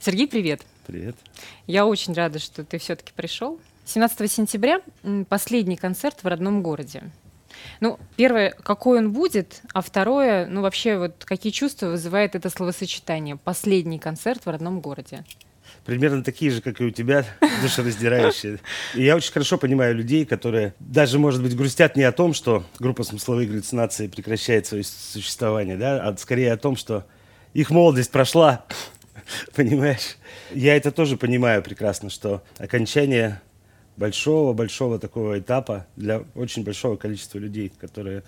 Сергей, привет. Привет. Я очень рада, что ты все-таки пришел. 17 сентября последний концерт в родном городе. Ну, первое, какой он будет, а второе, ну вообще вот какие чувства вызывает это словосочетание «последний концерт в родном городе»? примерно такие же, как и у тебя, душераздирающие. И я очень хорошо понимаю людей, которые даже, может быть, грустят не о том, что группа смысловых галлюцинаций прекращает свое существование, да, а скорее о том, что их молодость прошла, понимаешь? Я это тоже понимаю прекрасно, что окончание большого-большого такого этапа для очень большого количества людей, которые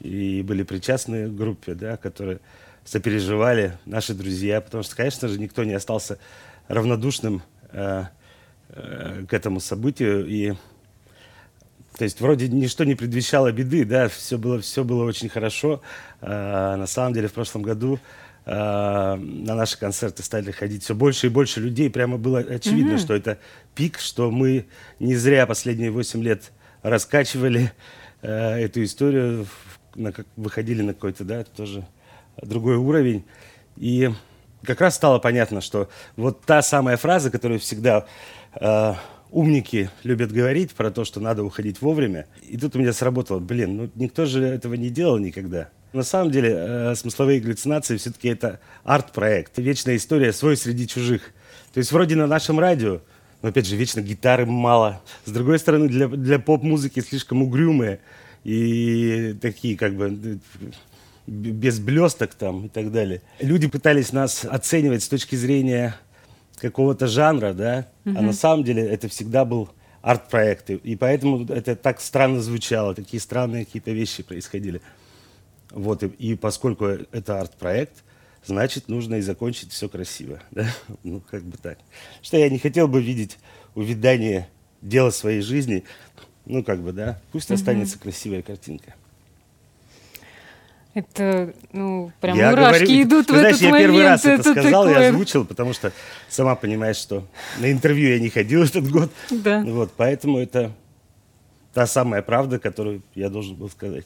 и были причастны к группе, да, которые сопереживали, наши друзья, потому что, конечно же, никто не остался равнодушным э, э, к этому событию. И, то есть вроде ничто не предвещало беды, да, все было, все было очень хорошо. Э, на самом деле в прошлом году на наши концерты стали ходить все больше и больше людей. Прямо было очевидно, mm-hmm. что это пик, что мы не зря последние 8 лет раскачивали э, эту историю, на, выходили на какой-то, да, тоже другой уровень. И как раз стало понятно, что вот та самая фраза, которую всегда э, умники любят говорить про то, что надо уходить вовремя, и тут у меня сработало, блин, ну никто же этого не делал никогда. На самом деле э, смысловые галлюцинации все-таки это арт-проект, вечная история свой среди чужих. То есть вроде на нашем радио, но опять же вечно гитары мало. С другой стороны, для, для поп-музыки слишком угрюмые и такие как бы без блесток там и так далее. Люди пытались нас оценивать с точки зрения какого-то жанра, да, угу. а на самом деле это всегда был арт-проект. И поэтому это так странно звучало, такие странные какие-то вещи происходили. Вот, и, и поскольку это арт-проект, значит, нужно и закончить все красиво, да, ну, как бы так. Что я не хотел бы видеть увядание дела своей жизни, ну, как бы, да, пусть угу. останется красивая картинка. Это, ну, прям я мурашки говорю, идут в знаешь, этот я момент. первый раз это, это сказал, такое... я озвучил, потому что сама понимаешь, что на интервью я не ходил этот год. Да. Вот, поэтому это та самая правда, которую я должен был сказать.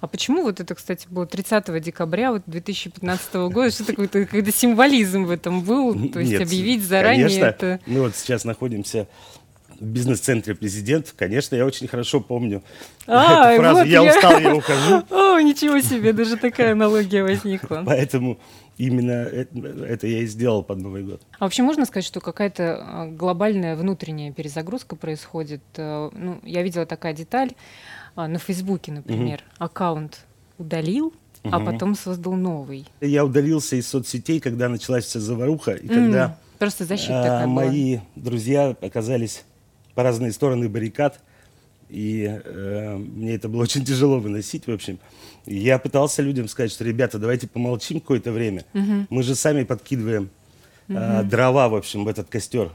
А почему вот это, кстати, было 30 декабря вот 2015 года? Что такое, какой-то символизм в этом был? То есть Нет, объявить заранее конечно, это... Мы вот сейчас находимся в бизнес-центре президент, конечно, я очень хорошо помню а, эту фразу. Вот я, я устал, я ухожу. О, ничего себе, даже такая аналогия возникла. Поэтому именно это, это я и сделал под Новый год. А вообще можно сказать, что какая-то а, глобальная внутренняя перезагрузка происходит? Э, ну, я видела такая деталь а, на Фейсбуке, например, угу. аккаунт удалил, угу. а потом создал новый. Я удалился из соцсетей, когда началась вся заваруха, и mm, когда просто защита а, такая мои была. друзья оказались по разные стороны баррикад, и э, мне это было очень тяжело выносить, в общем. Я пытался людям сказать, что, ребята, давайте помолчим какое-то время. Угу. Мы же сами подкидываем угу. э, дрова, в общем, в этот костер.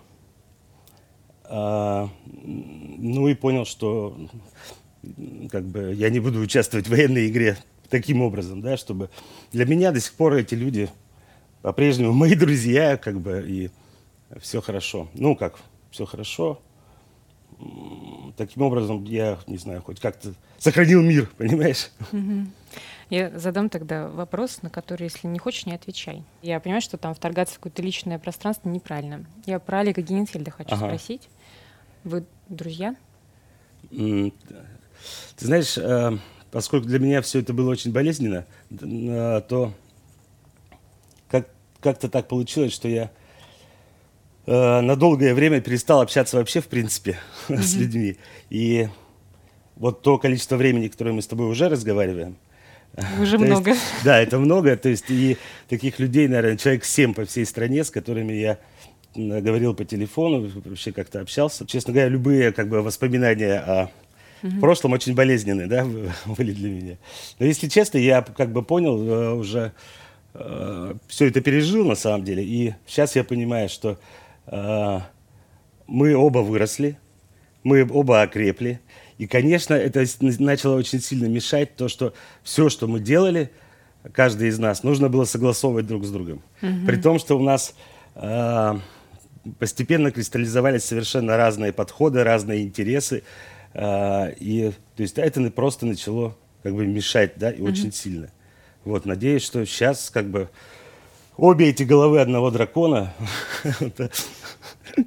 А, ну и понял, что как бы я не буду участвовать в военной игре таким образом, да, чтобы для меня до сих пор эти люди по-прежнему мои друзья, как бы, и все хорошо. Ну как, все хорошо таким образом я, не знаю, хоть как-то сохранил мир, понимаешь? Я задам тогда вопрос, на который, если не хочешь, не отвечай. Я понимаю, что там вторгаться в какое-то личное пространство неправильно. Я про Олега Генинфельда хочу ага. спросить. Вы друзья? Ты знаешь, э, поскольку для меня все это было очень болезненно, э, то как- как-то так получилось, что я э, на долгое время перестал общаться вообще, в принципе, mm-hmm. с людьми. И вот то количество времени, которое мы с тобой уже разговариваем, уже много. Есть, да, это много. То есть и таких людей, наверное, человек семь по всей стране, с которыми я говорил по телефону, вообще как-то общался. Честно говоря, любые как бы воспоминания о угу. прошлом очень болезненные, да, были для меня. Но если честно, я как бы понял э, уже, э, все это пережил на самом деле. И сейчас я понимаю, что а, мы оба выросли, мы оба окрепли. И, конечно, это начало очень сильно мешать то, что все, что мы делали, каждый из нас, нужно было согласовывать друг с другом. Угу. При том, что у нас э, постепенно кристаллизовались совершенно разные подходы, разные интересы. Э, и то есть это просто начало как бы мешать, да, и угу. очень сильно. Вот, надеюсь, что сейчас как бы обе эти головы одного дракона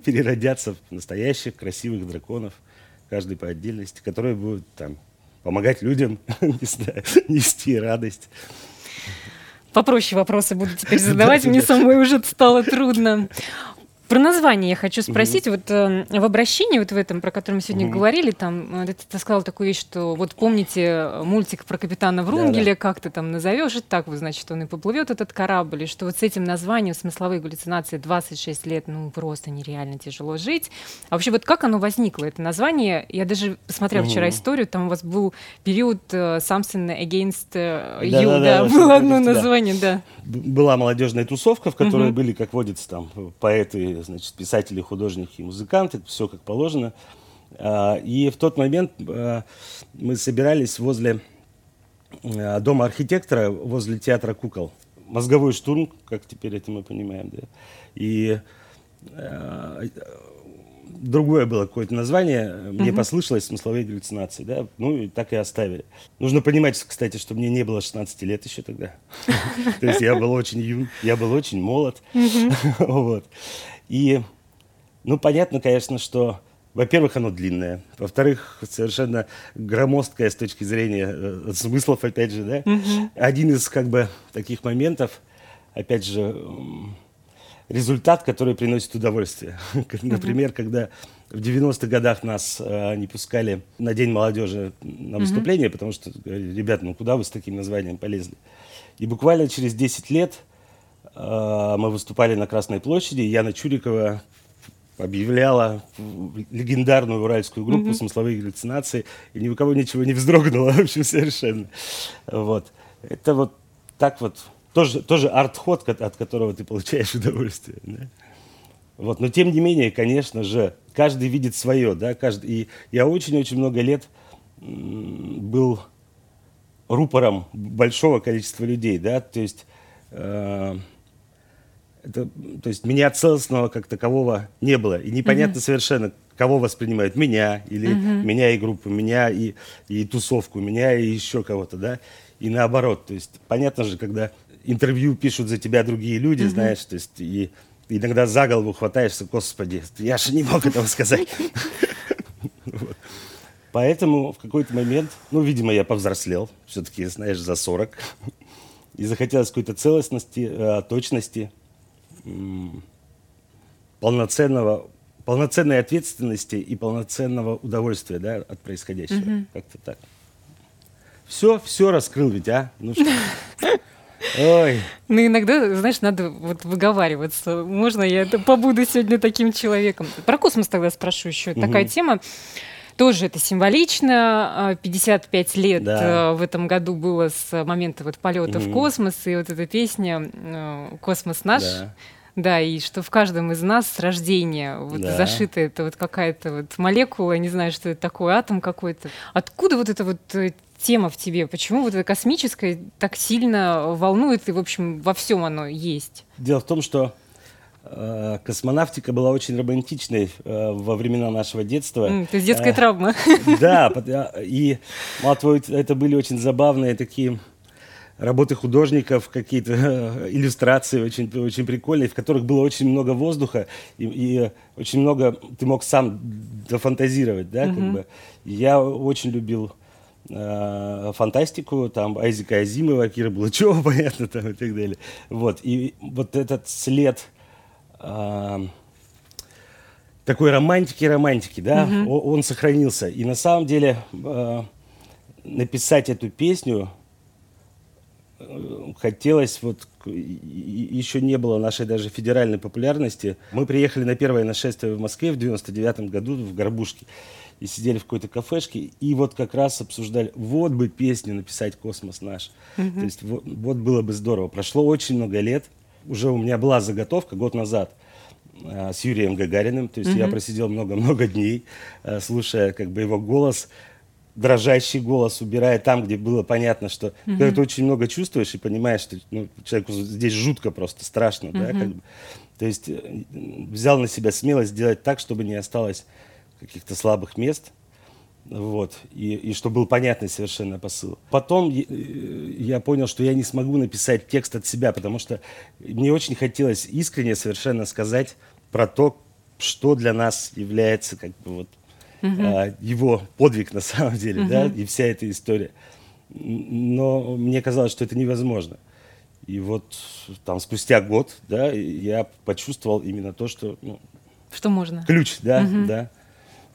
переродятся в настоящих красивых драконов, каждый по отдельности, которые будут там помогать людям, не знаю, нести радость. Попроще вопросы буду теперь задавать, мне самой уже стало трудно. Про название я хочу спросить. Угу. Вот э, в обращении, вот в этом, про котором мы сегодня угу. говорили, там э, ты, ты сказал такую вещь, что вот помните э, мультик про капитана Врунгеля, да, да. как ты там назовешь, и так вот, значит, он и поплывет этот корабль, и что вот с этим названием смысловые галлюцинации 26 лет, ну, просто нереально тяжело жить. А вообще вот как оно возникло, это название? Я даже посмотрела угу. вчера историю, там у вас был период uh, Something Against uh, You, да, да, да, было одно название, да. Была молодежная тусовка, в которой были, как водится, там поэты значит, писатели, художники, музыканты, все как положено. А, и в тот момент а, мы собирались возле а, дома архитектора, возле театра кукол. Мозговой штурм, как теперь это мы понимаем, да. И другое было какое-то название, мне uh-huh. послышалось смысловые галлюцинации, да, ну и так и оставили. Нужно понимать, кстати, что мне не было 16 лет еще тогда. То есть я был очень юн, я был очень молод. Вот. И, ну, понятно, конечно, что, во-первых, оно длинное, во-вторых, совершенно громоздкое с точки зрения э, смыслов, опять же, да. Угу. Один из, как бы, таких моментов, опять же, результат, который приносит удовольствие. Например, когда в 90-х годах нас э, не пускали на День молодежи на выступление, mm-hmm. потому что ребята, ну куда вы с таким названием полезли? И буквально через 10 лет Э, мы выступали на Красной площади, и Яна Чурикова объявляла легендарную уральскую группу mm-hmm. «Смысловые галлюцинации», и ни у кого ничего не вздрогнуло, в общем, совершенно. Вот. Это вот так вот, тоже, тоже арт-ход, от которого ты получаешь удовольствие. Да? Вот. Но тем не менее, конечно же, каждый видит свое, да, каждый. И я очень-очень много лет был рупором большого количества людей, да, то есть э, это, то есть меня целостного как такового не было. И непонятно uh-huh. совершенно, кого воспринимают. Меня или uh-huh. меня и группу, меня и, и тусовку, меня и еще кого-то, да. И наоборот. То есть понятно же, когда интервью пишут за тебя другие люди, uh-huh. знаешь, то есть и иногда за голову хватаешься, господи, я же не мог этого сказать. Поэтому в какой-то момент, ну, видимо, я повзрослел, все-таки, знаешь, за 40, и захотелось какой-то целостности, э, точности, полноценного, полноценной ответственности и полноценного удовольствия да, от происходящего. Как-то так. Все, все раскрыл ведь, а? Ну что? Ой. Ну, иногда, знаешь, надо вот выговариваться. Можно я побуду сегодня таким человеком? Про космос тогда спрошу еще. Угу. Такая тема. Тоже это символично. 55 а, лет да. Э, в этом году было с момента вот полета угу. в космос, и вот эта песня э, «Космос наш». Да. Да, и что в каждом из нас с рождения вот да. зашита это вот какая-то вот молекула, не знаю, что это такое, атом какой-то. Откуда вот эта вот э, тема в тебе? Почему вот это космическое так сильно волнует и, в общем, во всем оно есть? Дело в том, что Э, космонавтика была очень романтичной э, во времена нашего детства. Mm, то есть детская э, травма. Да, и мало того, это были очень забавные такие работы художников, какие-то иллюстрации очень, очень прикольные, в которых было очень много воздуха и, и очень много ты мог сам дофантазировать, да, mm-hmm. как бы. Я очень любил э, фантастику, там Айзека Азимова, Кира Булычева, понятно, там и так далее. Вот, и вот этот след такой романтики-романтики, да, угу. он, он сохранился. И на самом деле э, написать эту песню э, хотелось, вот еще не было нашей даже федеральной популярности. Мы приехали на первое нашествие в Москве в 99 году в Горбушке и сидели в какой-то кафешке, и вот как раз обсуждали, вот бы песню написать «Космос наш». Mm-hmm. То есть вот, вот было бы здорово. Прошло очень много лет, уже у меня была заготовка год назад э, с Юрием Гагариным. То есть mm-hmm. я просидел много-много дней, э, слушая как бы его голос, дрожащий голос, убирая там, где было понятно, что mm-hmm. когда ты очень много чувствуешь и понимаешь, что ну, человеку здесь жутко просто, страшно, mm-hmm. да, как бы. То есть э, взял на себя смелость сделать так, чтобы не осталось каких-то слабых мест. Вот, и, и что был понятный совершенно посыл. Потом я понял, что я не смогу написать текст от себя, потому что мне очень хотелось искренне совершенно сказать про то, что для нас является как бы вот угу. а, его подвиг на самом деле, угу. да, и вся эта история. Но мне казалось, что это невозможно. И вот там спустя год, да, я почувствовал именно то, что... Ну, что можно. Ключ, да, угу. да.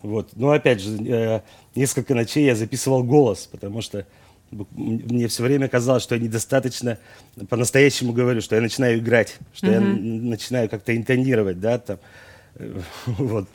Вот. Но опять же, э, несколько ночей я записывал голос, потому что мне все время казалось, что я недостаточно по-настоящему говорю, что я начинаю играть, что mm-hmm. я начинаю как-то интонировать, да, там, вот,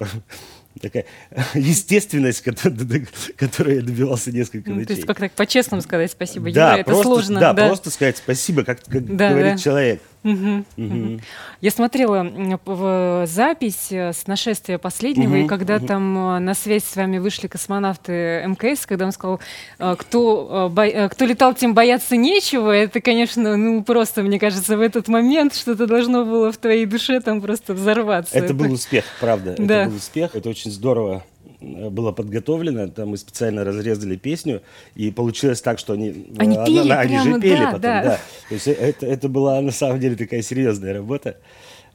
такая естественность, которую я добивался несколько ну, ночей. То есть как так по-честному сказать спасибо, да, Юра, просто, это сложно. Да, да, просто сказать спасибо, как, как да, говорит да. человек. Угу, угу. Я смотрела в запись э, с нашествия последнего, угу, и когда там э, на связь с вами вышли космонавты МКС, когда он сказал, э, кто, бо... кто летал, тем бояться нечего, это, конечно, ну просто, мне кажется, в этот момент что-то должно было в твоей душе там просто взорваться. Это, это... был успех, правда. Да. Это был успех. Это очень здорово было подготовлено, там мы специально разрезали песню, и получилось так, что они, они, она, пели, они прямо, же пели да, потом, да. да. То есть это, это была на самом деле такая серьезная работа.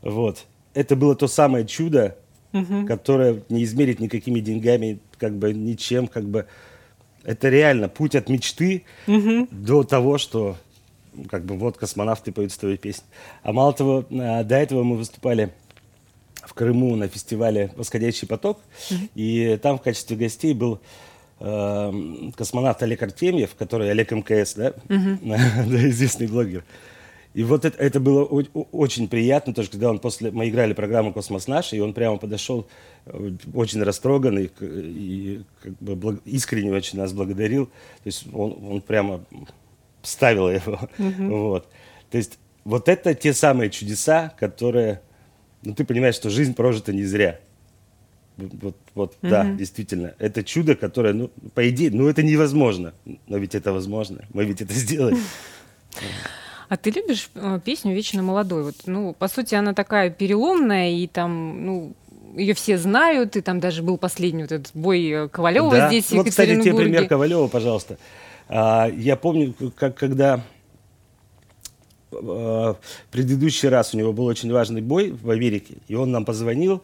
Вот. Это было то самое чудо, угу. которое не измерить никакими деньгами, как бы ничем, как бы это реально путь от мечты угу. до того, что как бы вот космонавты поют свою песню. А мало того, а, до этого мы выступали в Крыму на фестивале «Восходящий поток», mm-hmm. и там в качестве гостей был э, космонавт Олег Артемьев, который Олег МКС, да, mm-hmm. известный блогер. И вот это, это было очень приятно, тоже когда он после... Мы играли программу «Космос наш», и он прямо подошел э, очень растроганный и как бы благ... искренне очень нас благодарил. То есть он, он прямо ставил его. Mm-hmm. Вот. То есть вот это те самые чудеса, которые ну, ты понимаешь, что жизнь прожита не зря. Вот, вот mm-hmm. да, действительно. Это чудо, которое, ну, по идее, ну, это невозможно. Но ведь это возможно. Мы ведь это сделали. А ты любишь э, песню «Вечно молодой»? Вот, ну, по сути, она такая переломная, и там, ну, ее все знают, и там даже был последний вот этот бой э, Ковалева да. здесь, в Вот, кстати, тебе пример Ковалева, пожалуйста. А, я помню, как, когда э, предыдущий раз у него был очень важный бой в Америке, и он нам позвонил,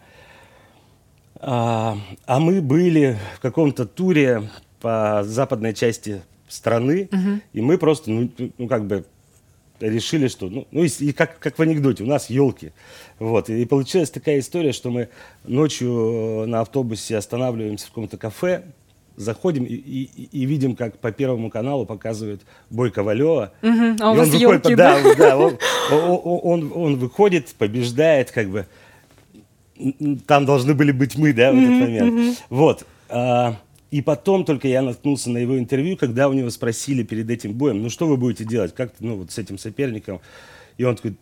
а, а мы были в каком-то туре по западной части страны, угу. и мы просто, ну, ну как бы решили, что, ну, ну и, и как, как в анекдоте, у нас елки. Вот, и, и получилась такая история, что мы ночью на автобусе останавливаемся в каком-то кафе, заходим и, и, и видим, как по Первому каналу показывают бой Ковалева. Угу, а у вас он елки, выходит, да? Да, да он, он, он, он выходит, побеждает, как бы. Там должны были быть мы, да, в этот момент. Вот. А, и потом только я наткнулся на его интервью, когда у него спросили перед этим боем, ну что вы будете делать, как ну вот с этим соперником. И он такой,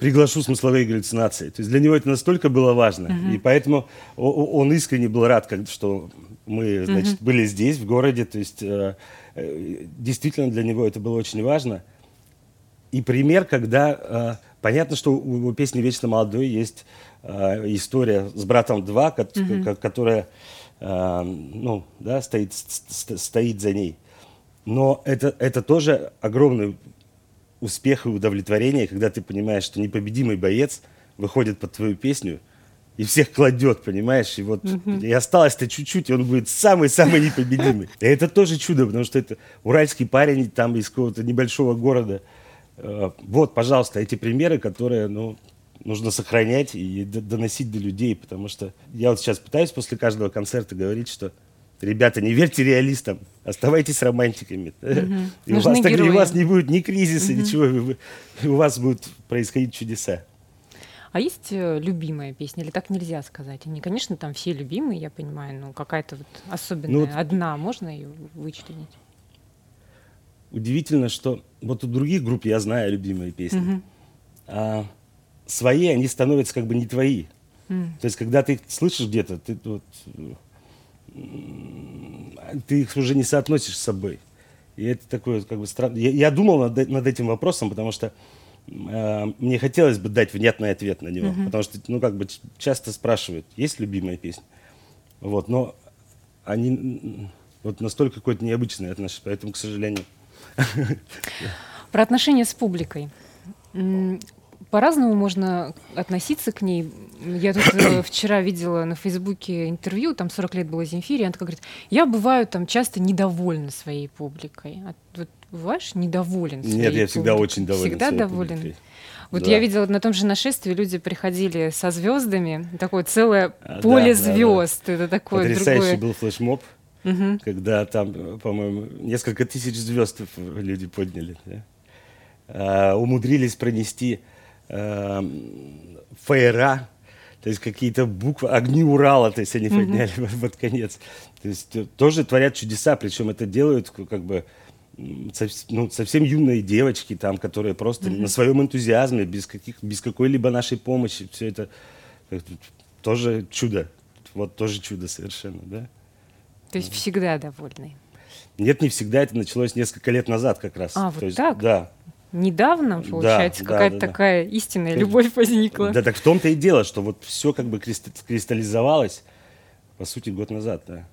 приглашу смысловые галлюцинации. То есть для него это настолько было важно. Uh-huh. И поэтому он искренне был рад, что мы значит, uh-huh. были здесь, в городе. То есть э, э, действительно для него это было очень важно. И пример, когда... Э, понятно, что у, у песни «Вечно молодой» есть история с братом 2, ко- uh-huh. которая ну, да, стоит, стоит за ней. Но это, это тоже огромный успех и удовлетворение, когда ты понимаешь, что непобедимый боец выходит под твою песню и всех кладет, понимаешь? И вот mm-hmm. и осталось-то чуть-чуть, и он будет самый-самый непобедимый. И это тоже чудо, потому что это уральский парень там из какого-то небольшого города. Э, вот, пожалуйста, эти примеры, которые, ну, нужно сохранять и доносить до людей, потому что я вот сейчас пытаюсь после каждого концерта говорить, что Ребята, не верьте реалистам, оставайтесь романтиками. Угу. И, у вас, так, и у вас не будет ни кризиса, угу. ничего, у вас будут происходить чудеса. А есть э, любимая песня, или так нельзя сказать? Они, конечно, там все любимые, я понимаю, но какая-то вот особенная, ну, вот, одна, можно ее вычленить? Удивительно, что вот у других групп я знаю любимые песни, угу. а свои они становятся как бы не твои. Mm. То есть, когда ты слышишь где-то, ты вот ты их уже не соотносишь с собой. И это такое, как бы, странно. Я, я думал над, над этим вопросом, потому что э, мне хотелось бы дать внятный ответ на него. Uh-huh. Потому что, ну, как бы, часто спрашивают, есть любимая песня? Вот, но они вот настолько какое-то необычное отношение, поэтому, к сожалению. Про отношения с публикой. По-разному можно относиться к ней. Я тут э, вчера видела на Фейсбуке интервью, там 40 лет было Земфире, она такая говорит, я бываю там часто недовольна своей публикой. А вот бываешь недоволен своей Нет, я публикой? всегда очень доволен Всегда доволен? публикой. Вот Да. я видела на том же нашествии, люди приходили со звездами, такое целое А, поле да, да, да. звезд. Это такое Потрясающий другое. был флешмоб, Мгм. когда там, по-моему, несколько тысяч звезд люди подняли. да. А, умудрились пронести фаера, то есть какие-то буквы, огни Урала, то есть они подняли под, под конец. То есть э, тоже творят чудеса, причем это делают к- как бы ну, совсем юные девочки, там, которые просто на своем энтузиазме, без, каких, без какой-либо нашей помощи, все это тут тоже чудо. Вот тоже чудо совершенно, да? То есть всегда довольны. Нет, не всегда, это началось несколько лет назад как раз. А, вот То есть, так? Да. Недавно, получается, да, какая-то да, да. такая истинная То есть- любовь возникла. Да, так в том-то и дело, что вот все как бы кристаллизовалось, по сути, год назад, да.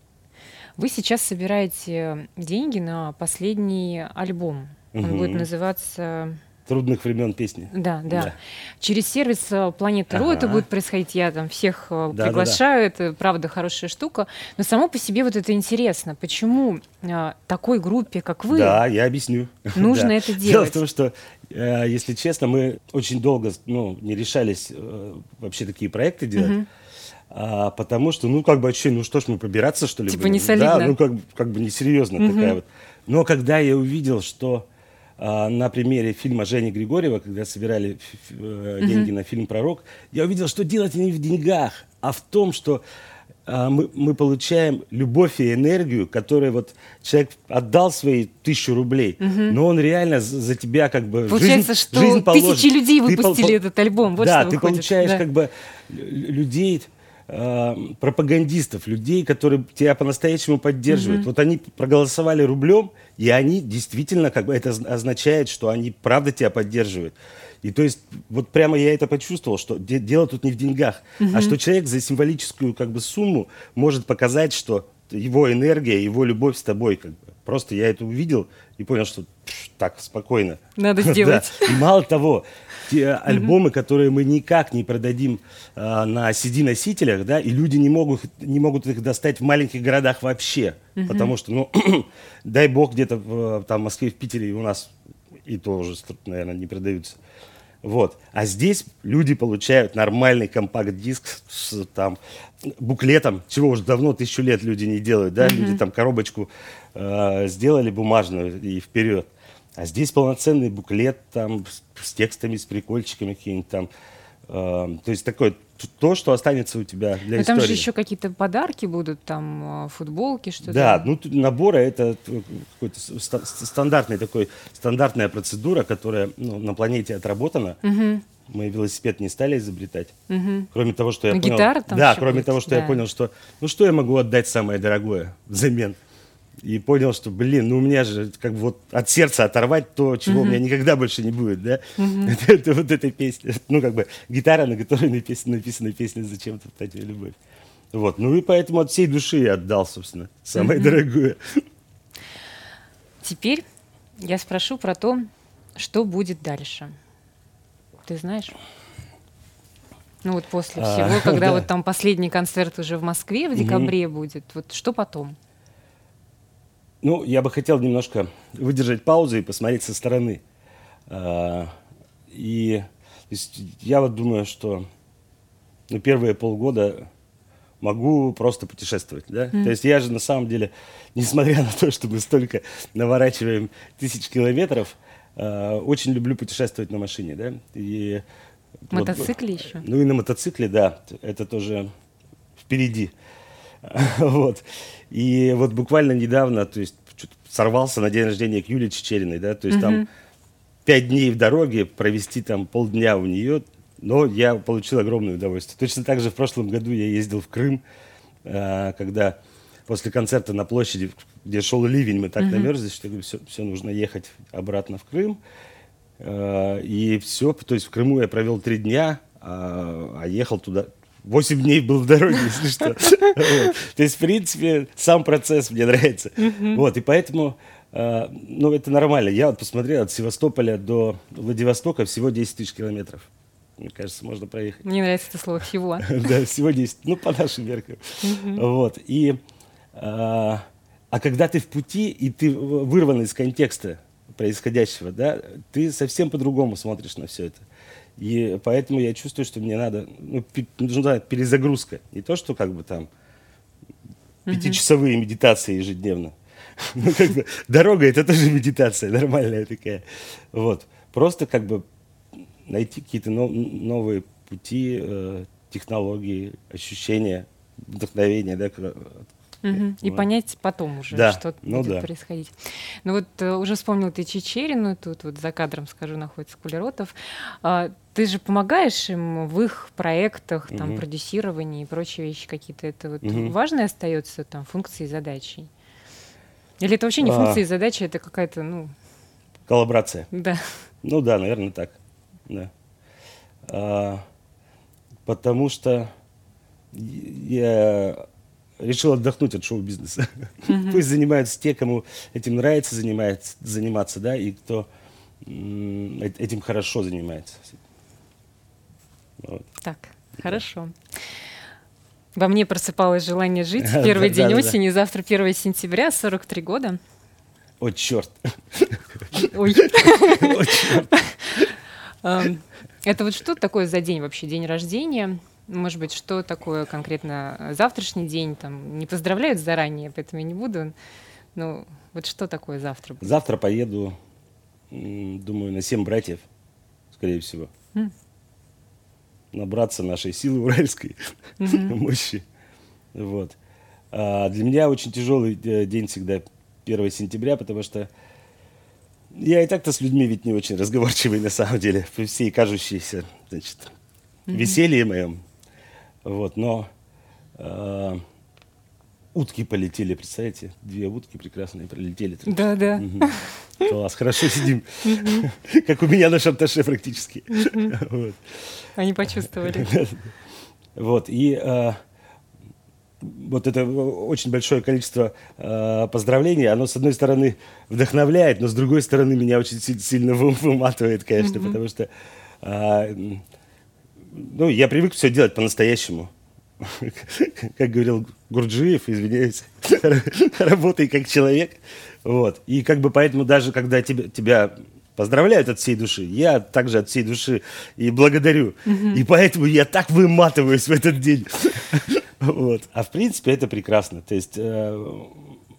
Вы сейчас собираете деньги на последний альбом. Он Мгм. будет называться... Трудных времен песни. Да, да. Да. Через сервис э, Планета Ру это Ага. будет происходить. Я там всех э, Да-да-да. приглашаю. Это правда хорошая штука. Но само по себе вот это интересно. Почему э, такой группе, как вы, Да, я объясню. Нужно Да. это Дело делать. в том, что, э, если честно, мы очень долго ну, не решались э, вообще такие проекты делать. А, потому что, ну, как бы, вообще, ну что ж, мы побираться, что ли? Типа будем? не солидно. Да, ну, как, как бы несерьезно такая вот. Но когда я увидел, что на примере фильма Жени Григорьева, когда собирали э, деньги на фильм «Пророк», я увидел, что делать не в деньгах, а в том, что а, мы, мы получаем любовь и энергию, которую вот человек отдал свои тысячу рублей, но он реально за, за тебя как бы Получается, жизнь, что жизнь положит. тысячи людей Ты выпустили пол- этот альбом. Вот да, что ты выходит. получаешь Да. как бы лю- людей, э, пропагандистов, людей, которые тебя по-настоящему поддерживают. Вот они проголосовали рублем, и они действительно, как бы это оз- означает, что они правда тебя поддерживают. И то есть вот прямо я это почувствовал, что де- дело тут не в деньгах, а что человек за символическую как бы сумму может показать, что его энергия, его любовь с тобой как бы. Просто я это увидел и понял, что так спокойно. Надо Да. сделать. И мало того, те альбомы, которые мы никак не продадим а, на CD-носителях, да, и люди не могут, не могут их достать в маленьких городах вообще, потому что, ну, дай бог, где-то в, там, в Москве, в Питере у нас и то уже, наверное, не продаются. Вот. А здесь люди получают нормальный компакт-диск с там, буклетом, чего уже давно, тысячу лет люди не делают, да, люди там коробочку э, сделали бумажную и вперед. А здесь полноценный буклет там с, текстами, с прикольчиками какими-нибудь там. Э, то есть такое, то, что останется у тебя для Но там истории. же еще какие-то подарки будут, там э, футболки, что-то. Да, ну набора это какой-то стандартный такой стандартная процедура, которая ну, на планете отработана. Мы велосипед не стали изобретать. Кроме того, что я Ну, понял. гитара там да, кроме будет, того, что да. я понял, что ну что я могу отдать самое дорогое взамен. И понял, что, блин, ну у меня же как бы вот от сердца оторвать то, чего у меня никогда больше не будет, да? Это, это вот эта песня. Ну, как бы гитара, на которой написана, написана песня «Зачем топтать любовь». Вот, ну и поэтому от всей души я отдал, собственно, самое дорогое. Теперь я спрошу про то, что будет дальше. Ты знаешь? Ну вот после А, всего, когда да. вот там последний концерт уже в Москве в декабре будет, вот что потом? Ну, я бы хотел немножко выдержать паузу и посмотреть со стороны. А, И есть, я вот думаю, что ну, первые полгода могу просто путешествовать, да? То есть я же на самом деле, несмотря на то, что мы столько наворачиваем тысяч километров, а, очень люблю путешествовать на машине, да? И вот- Мотоцикле еще? ну и на мотоцикле, да, это тоже впереди. Вот. И вот буквально недавно, то есть сорвался на день рождения к Юле Чечериной, да, то есть там пять дней в дороге, провести там полдня у нее, но я получил огромное удовольствие. Точно так же в прошлом году я ездил в Крым, а, когда после концерта на площади, где шел ливень, мы так намерзли, что все, все нужно ехать обратно в Крым. А, И все, то есть в Крыму я провел три дня, а а ехал туда 8 дней был в дороге, если что. То есть, в принципе, сам процесс мне нравится. Вот, и поэтому, э, ну, это нормально. Я вот посмотрел от Севастополя до Владивостока всего 10 тысяч километров. Мне кажется, можно проехать. Мне нравится это слово «всего». Да, всего 10, ну, по нашим меркам. Вот, и... А, а когда ты в пути, и ты вырван из контекста происходящего, да, ты совсем по-другому смотришь на все это. И поэтому я чувствую, что мне надо, ну, нужна перезагрузка. Не то, что как бы там пятичасовые медитации ежедневно. Ну, как бы, дорога это тоже медитация, нормальная такая. Вот. Просто как бы найти какие-то но, новые пути, э, технологии, ощущения, вдохновения, да, Угу. И понять потом уже, да. что ну, будет да. происходить. Ну вот э, уже вспомнил ты Чечерину, тут вот за кадром, скажу, находится Кулеротов. А, ты же помогаешь им в их проектах, там, угу. продюсировании и прочие вещи какие-то. Это вот угу. важно остается там функции и задачи? Или это вообще не а... функции и задачи, это какая-то, ну... Коллаборация. Да. Ну да, наверное, так. Да. А, потому что я решил отдохнуть от шоу-бизнеса. Mm-hmm. Пусть занимаются те, кому этим нравится занимается, заниматься, да, и кто этим хорошо занимается. Вот. Так, да. хорошо. Во мне просыпалось желание жить. Первый день осени, завтра 1 сентября, 43 года. О, черт. Ой. Это вот что такое за день вообще? День рождения? Может быть, что такое конкретно завтрашний день? Там не поздравляют заранее, поэтому я не буду. Ну, вот что такое завтра? Будет? Завтра поеду, думаю, на семь братьев, скорее всего. Mm. Набраться нашей силы уральской mm-hmm. мощи. Вот. А для меня очень тяжелый э, день всегда 1 сентября, потому что я и так-то с людьми ведь не очень разговорчивый на самом деле, при всей кажущейся, значит, mm-hmm. веселье моем. Вот, но э, утки полетели, представляете? Две утки прекрасные прилетели. Да, да. Угу. Класс, хорошо сидим. Как у меня на шанташе практически. вот. Они почувствовали. вот, и э, вот это очень большое количество э, поздравлений, оно, с одной стороны, вдохновляет, но с другой стороны, меня очень сильно выматывает, конечно, потому что э, ну, я привык все делать по-настоящему. Как говорил Гурджиев, извиняюсь, работай как человек. Вот. И как бы поэтому даже когда тебя, тебя поздравляют от всей души, я также от всей души и благодарю. И поэтому я так выматываюсь в этот день. Вот. А в принципе это прекрасно. То есть э,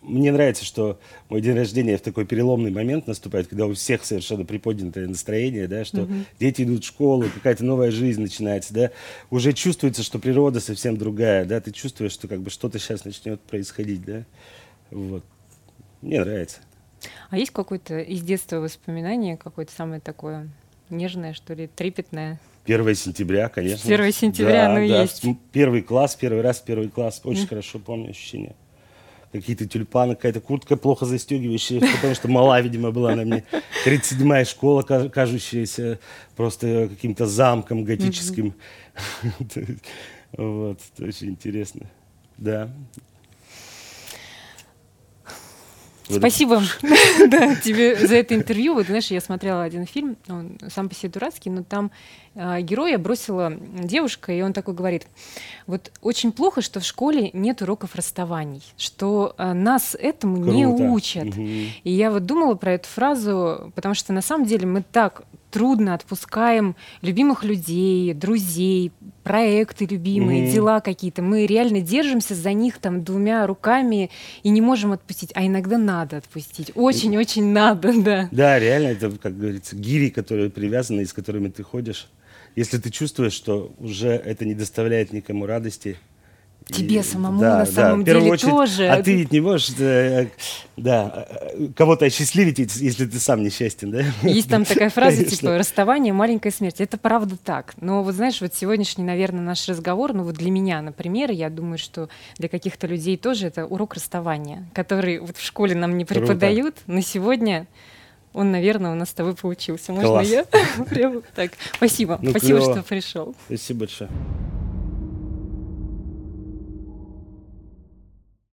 мне нравится, что мой день рождения в такой переломный момент наступает, когда у всех совершенно приподнятое настроение, да, что угу. дети идут в школу, какая-то новая жизнь начинается, да, уже чувствуется, что природа совсем другая, да, ты чувствуешь, что как бы что-то сейчас начнет происходить, да, вот. Мне нравится. А есть какое-то из детства воспоминание, какое-то самое такое нежное, что ли, трепетное? 1 сентября, конечно. 1 сентября, да, ну да. есть. Первый класс, первый раз первый класс. Очень mm. хорошо помню ощущение какие-то тюльпаны, какая-то куртка плохо застегивающая, потому что мала, видимо, была на мне. 37-я школа, кажущаяся просто каким-то замком готическим. Вот, очень интересно. Да, Спасибо да, тебе за это интервью. Вот знаешь, я смотрела один фильм, он сам по себе дурацкий, но там э, героя бросила девушка, и он такой говорит, вот очень плохо, что в школе нет уроков расставаний, что э, нас этому Круто. не учат. Угу. И я вот думала про эту фразу, потому что на самом деле мы так трудно отпускаем любимых людей, друзей, проекты любимые, mm-hmm. дела какие-то. Мы реально держимся за них там двумя руками и не можем отпустить. А иногда надо отпустить. Очень-очень надо, да. Да, реально, это, как говорится, гири, которые привязаны и с которыми ты ходишь. Если ты чувствуешь, что уже это не доставляет никому радости, Тебе и, самому да, на самом да, деле очередь, тоже. А ты ведь не можешь э, да, кого-то осчастливить, если ты сам несчастен, да? Есть там такая фраза, типа «расставание – маленькая смерть». Это правда так. Но вот знаешь, вот сегодняшний, наверное, наш разговор, ну вот для меня, например, я думаю, что для каких-то людей тоже это урок расставания, который вот в школе нам не преподают, Круто. но сегодня он, наверное, у нас с тобой получился. Можно Класс. я? Прям так. Спасибо. Ну, Спасибо, клево. что пришел. Спасибо большое.